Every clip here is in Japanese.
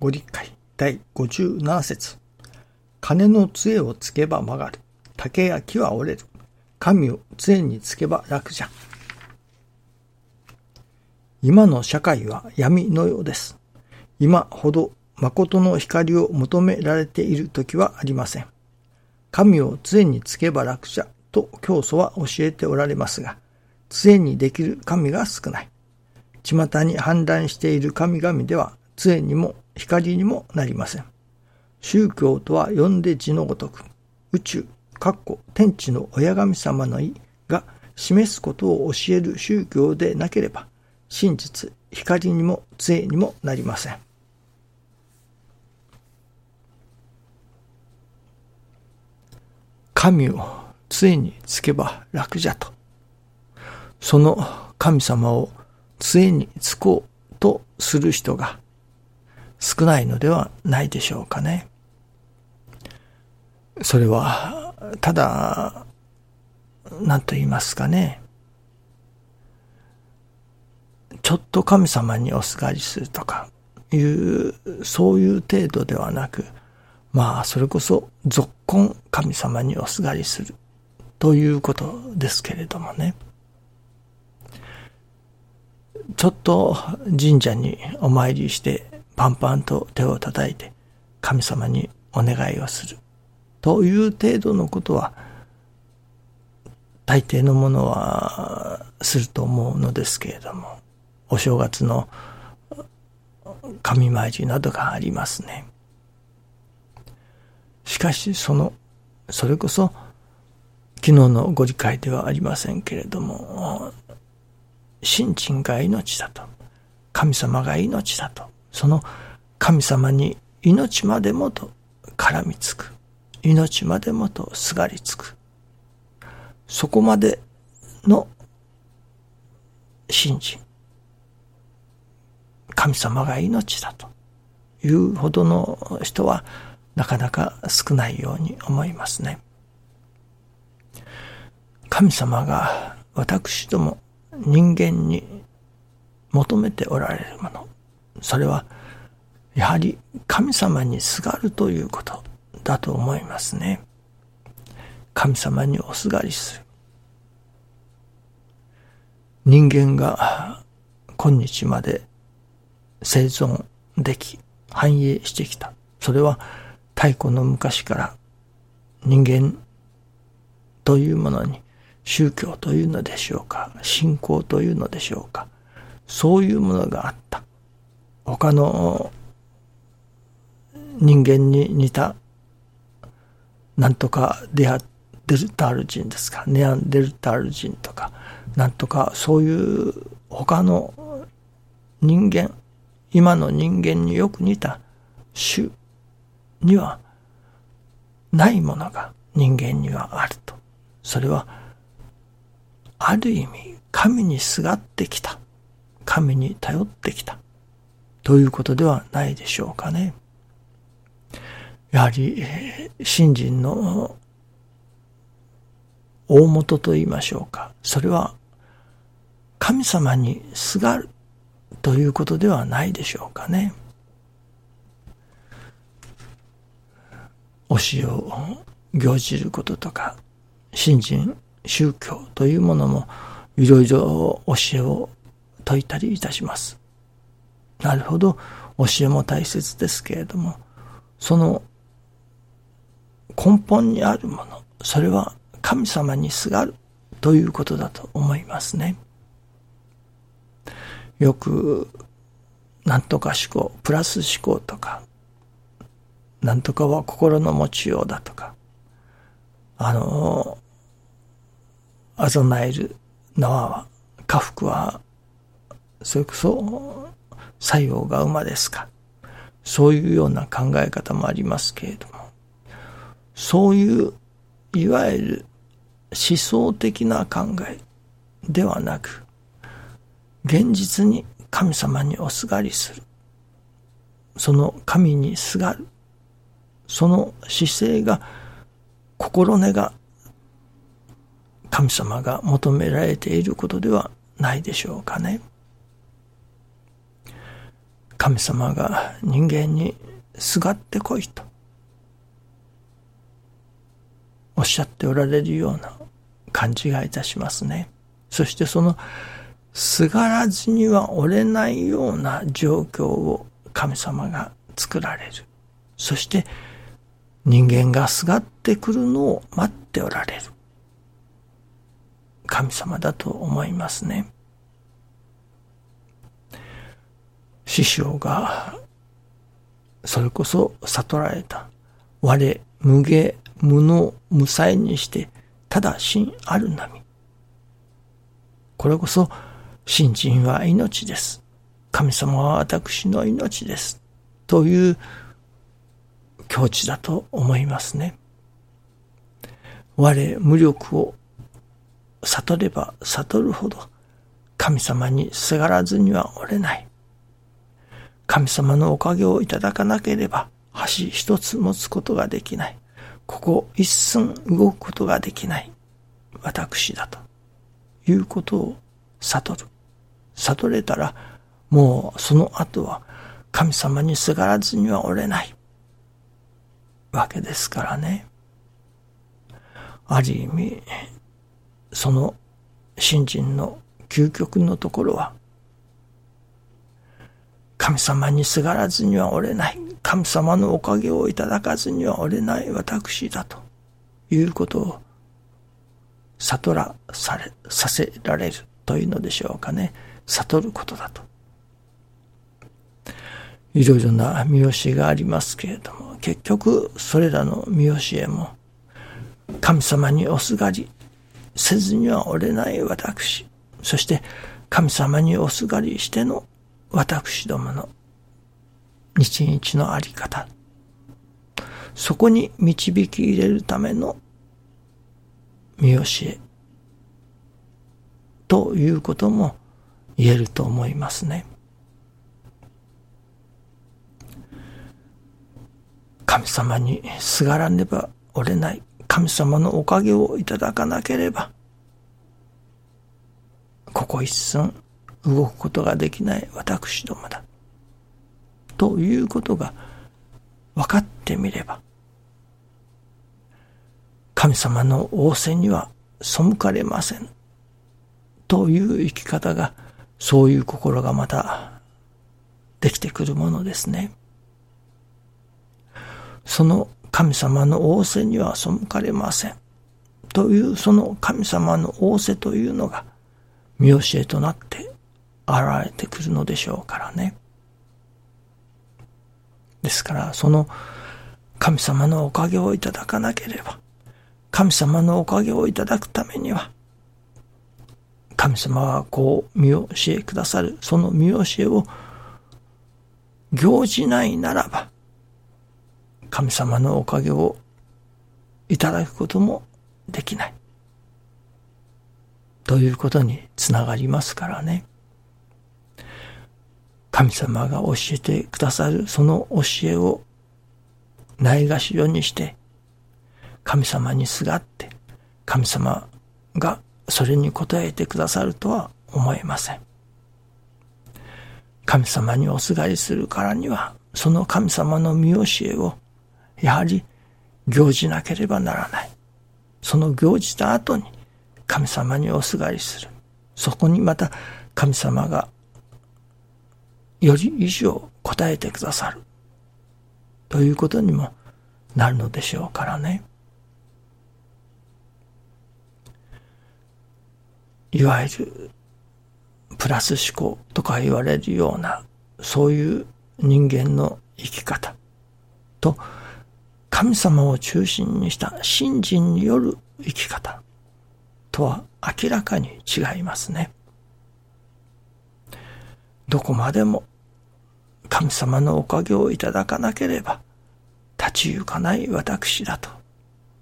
ご理解第57節金の杖をつけば曲がる。竹や木は折れる。神を杖につけば楽じゃ。今の社会は闇のようです。今ほど誠の光を求められている時はありません。神を杖につけば楽じゃと教祖は教えておられますが、杖にできる神が少ない。巷に氾濫している神々では杖にも光にもなりません。宗教とは呼んで字のごとく、宇宙、かっこ天地の親神様の意が示すことを教える宗教でなければ、真実、光にも杖にもなりません。神を杖につけば楽じゃと。その神様を杖につこうとする人が少ないのではないでしょうかね。それは、ただ、何と言いますかね。ちょっと神様におすがりするとかいう、そういう程度ではなく、まあ、それこそ、続婚神様におすがりするということですけれどもね。ちょっと神社にお参りしてパンパンと手を叩いて神様にお願いをする。という程度のことは大抵のものはすると思うのですけれどもお正月の神参りなどがありますね。しかしそのそれこそ昨日のご理解ではありませんけれども神人が命だと。神様が命だと。その神様に命までもと絡みつく。命までもとすがりつく。そこまでの信心。神様が命だというほどの人はなかなか少ないように思いますね。神様が私ども人間に求めておられるもの。それは、やはり神様にすがるということだと思いますね。神様におすがりする。人間が今日まで生存でき、繁栄してきた。それは太古の昔から人間というものに宗教というのでしょうか、信仰というのでしょうか、そういうものがあった。他の人間に似た、なんとかデアデルタール人ですか、ネアンデルタール人とか、なんとかそういう他の人間、今の人間によく似た種にはないものが人間にはあると。それは、ある意味、神にすがってきた。神に頼ってきた。ということではないでしょうかね。やはり、信心の大元と言いましょうか。それは、神様にすがるということではないでしょうかね。教えを行じることとか、信心、宗教というものも、いろいろ教えを説いたりいたします。なるほど、教えも大切ですけれども、その根本にあるもの、それは神様にすがる。ということだと思いますね。よく、なんとか思考、プラス思考とか、なんとかは心の持ちようだとか、あの、あざなえる縄は、家福は、それこそ、作用が馬ですか？そういうような考え方もありますけれども、そういう、いわゆる思想的な考えではなく、現実に神様におすがりする。その神にすがる。その姿勢が、心根が神様が求められていることではないでしょうかね。神様が人間にすがってこいとおっしゃっておられるような感じがいたしますね。そしてそのすがらずには折れないような状況を神様が作られる。そして人間がすがってくるのを待っておられる。神様だと思いますね。師匠が、それこそ悟られた。我、無芸、無能、無才にして、ただ真ある波。これこそ、信心は命です。神様は私の命です。という境地だと思いますね。我無力を悟れば悟るほど神様にすがらずにはおれない。神様のおかげをいただかなければ橋一つ持つことができない。ここ一寸動くことができない私だということを悟る。悟れたらもうその後は神様にすがらずにはおれないわけですからね。ある意味、その信心の究極のところは、神様にすがらずにはおれない。神様のおかげをいただかずにはおれない私だということを悟らされ、させられるというのでしょうかね。悟ることだと。いろいろな見教えがありますけれども、結局それらの見教えも、神様におすがりせずにはおれない私、そして神様におすがりしての私どもの日々のあり方、そこに導き入れるための見教えということも言えると思いますね。神様にすがらねばおれない。神様のおかげをいただかなければ、ここ一寸動くことができない私どもだ。ということが分かってみれば、神様の仰せには背かれません。という生き方が、そういう心がまたできてくるものですね。その神様の仰せには背かれません。というその神様の仰せというのが見教えとなって現れてくるのでしょうからね。ですからその神様のおかげをいただかなければ神様のおかげをいただくためには神様はこう見教えくださるその見教えを行じないならば神様のおかげをいただくこともできない。ということにつながりますからね。神様が教えてくださるその教えをないがしろにして、神様にすがって、神様がそれに応えてくださるとは思えません。神様におすがりするからには、その神様の見教えをやはり行じなければならない。その行じた後に神様におすがりする。そこにまた神様がより以上答えてくださる。ということにもなるのでしょうからね。いわゆるプラス思考とか言われるようなそういう人間の生き方と神様を中心にした信心による生き方とは明らかに違いますね。どこまでも神様のおかげをいただかなければ立ち行かない私だと、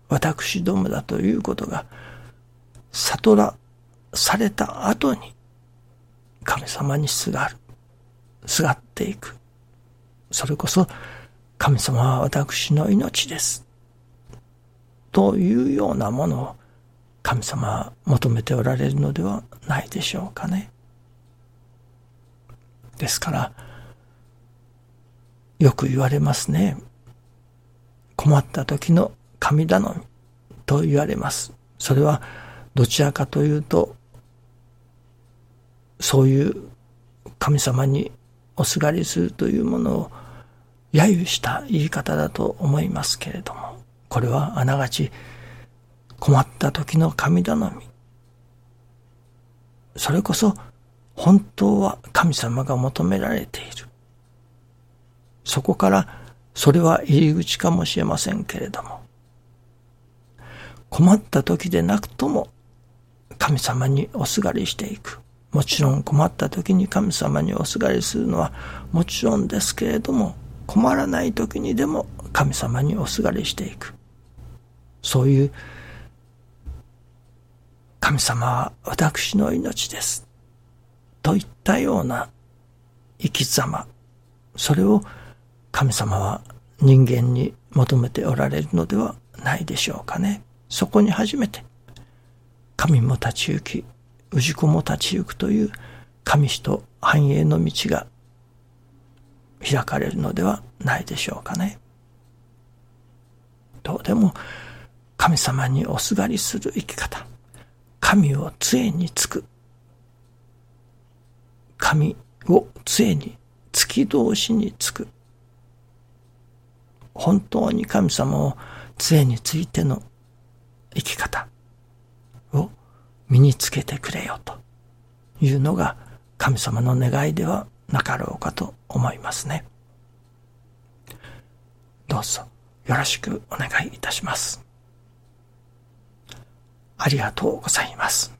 私どもだということが悟らされた後に神様にすがる、すがっていく。それこそ神様は私の命です。というようなものを神様は求めておられるのではないでしょうかね。ですから、よく言われますね。困った時の神頼みと言われます。それはどちらかというと、そういう神様におすがりするというものを揶揄した言い方だと思いますけれども、これはあながち困った時の神頼み。それこそ本当は神様が求められている。そこからそれは入り口かもしれませんけれども、困った時でなくとも神様におすがりしていく。もちろん困った時に神様におすがりするのはもちろんですけれども、困らない時にでも神様におすがりしていく。そういう神様は私の命です。といったような生き様。それを神様は人間に求めておられるのではないでしょうかね。そこに初めて神も立ち行き、氏子も立ち行くという神使と繁栄の道が開かれるのではないでしょうかね。どうでも神様におすがりする生き方、神を杖につく、神を杖に突き通しにつく、本当に神様を杖についての生き方を身につけてくれよというのが神様の願いではなかろうかと思いますね。どうぞよろしくお願いいたします。ありがとうございます。